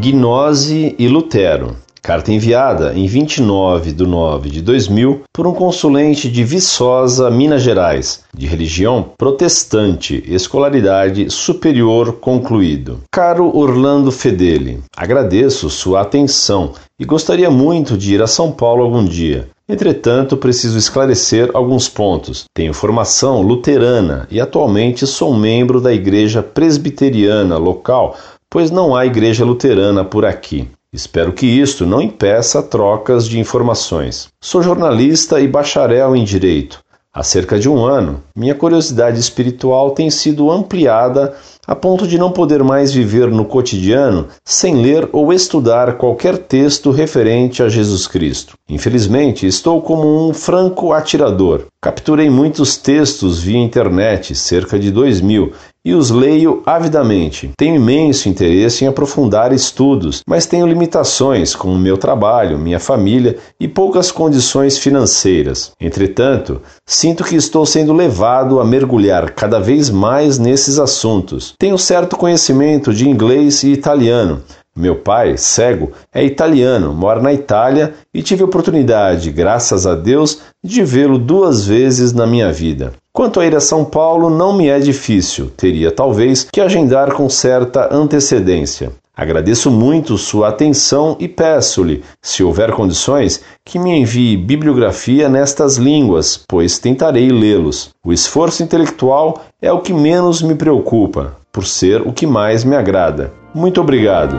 Gnose e Lutero. Carta enviada em 29 de 9 de 2000 por um consulente de Viçosa, Minas Gerais, de religião protestante, escolaridade superior concluído. Caro Orlando Fedeli, agradeço sua atenção e gostaria muito de ir a São Paulo algum dia. Entretanto, preciso esclarecer alguns pontos. Tenho formação luterana e atualmente sou membro da Igreja Presbiteriana local, pois não há igreja luterana por aqui. Espero que isto não impeça trocas de informações. Sou jornalista e bacharel em Direito. Há cerca de um ano, minha curiosidade espiritual tem sido ampliada a ponto de não poder mais viver no cotidiano sem ler ou estudar qualquer texto referente a Jesus Cristo. Infelizmente, estou como um franco atirador. Capturei muitos textos via internet, cerca de dois mil, e os leio avidamente. Tenho imenso interesse em aprofundar estudos, mas tenho limitações com o meu trabalho, minha família e poucas condições financeiras. Entretanto, sinto que estou sendo levado a mergulhar cada vez mais nesses assuntos. Tenho certo conhecimento de inglês e italiano, meu pai, cego, é italiano, mora na Itália e tive a oportunidade, graças a Deus, de vê-lo duas vezes na minha vida. Quanto a ir a São Paulo, não me é difícil, teria talvez que agendar com certa antecedência. Agradeço muito sua atenção e peço-lhe, se houver condições, que me envie bibliografia nestas línguas, pois tentarei lê-los. O esforço intelectual é o que menos me preocupa, por ser o que mais me agrada. Muito obrigado.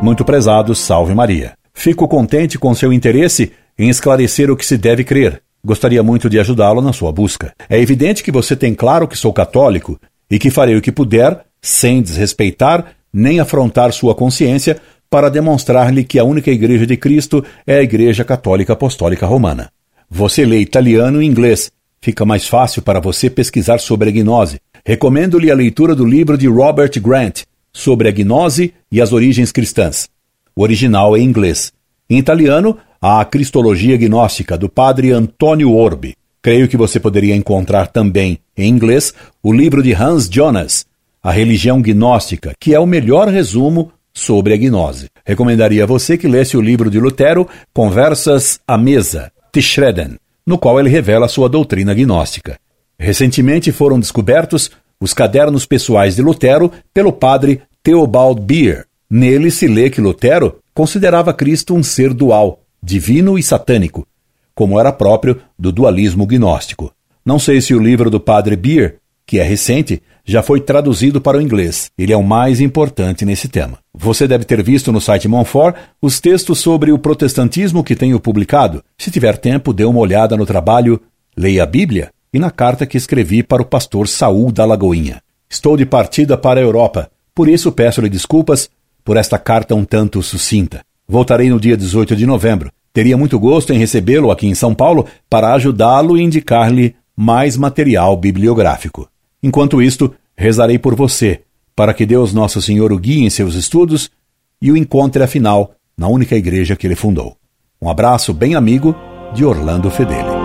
Muito prezado, salve Maria. Fico contente com seu interesse em esclarecer o que se deve crer. Gostaria muito de ajudá-lo na sua busca. É evidente que você tem claro que sou católico e que farei o que puder, sem desrespeitar nem afrontar sua consciência, para demonstrar-lhe que a única Igreja de Cristo é a Igreja Católica Apostólica Romana. Você lê italiano e inglês. Fica mais fácil para você pesquisar sobre a gnose. Recomendo-lhe a leitura do livro de Robert Grant sobre a gnose e as origens cristãs. O original é em inglês. Em italiano, a Cristologia Gnóstica, do padre Antônio Orbi. Creio que você poderia encontrar também, em inglês, o livro de Hans Jonas, A Religião Gnóstica, que é o melhor resumo sobre a gnose. Recomendaria a você que lesse o livro de Lutero, Conversas à Mesa, Tischreden, no qual ele revela sua doutrina gnóstica. Recentemente foram descobertos os cadernos pessoais de Lutero pelo padre Theobald Beer. Nele se lê que Lutero considerava Cristo um ser dual, divino e satânico, como era próprio do dualismo gnóstico. Não sei se o livro do padre Beer, que é recente, já foi traduzido para o inglês. Ele é o mais importante nesse tema. Você deve ter visto no site Monfort os textos sobre o protestantismo que tenho publicado. Se tiver tempo, dê uma olhada no trabalho Leia a Bíblia e na carta que escrevi para o pastor Saul da Lagoinha. Estou de partida para a Europa, por isso peço-lhe desculpas por esta carta um tanto sucinta. Voltarei no dia 18 de novembro. Teria muito gosto em recebê-lo aqui em São Paulo para ajudá-lo e indicar-lhe mais material bibliográfico. Enquanto isto, rezarei por você, para que Deus Nosso Senhor o guie em seus estudos e o encontre afinal na única igreja que ele fundou. Um abraço bem amigo de Orlando Fedeli.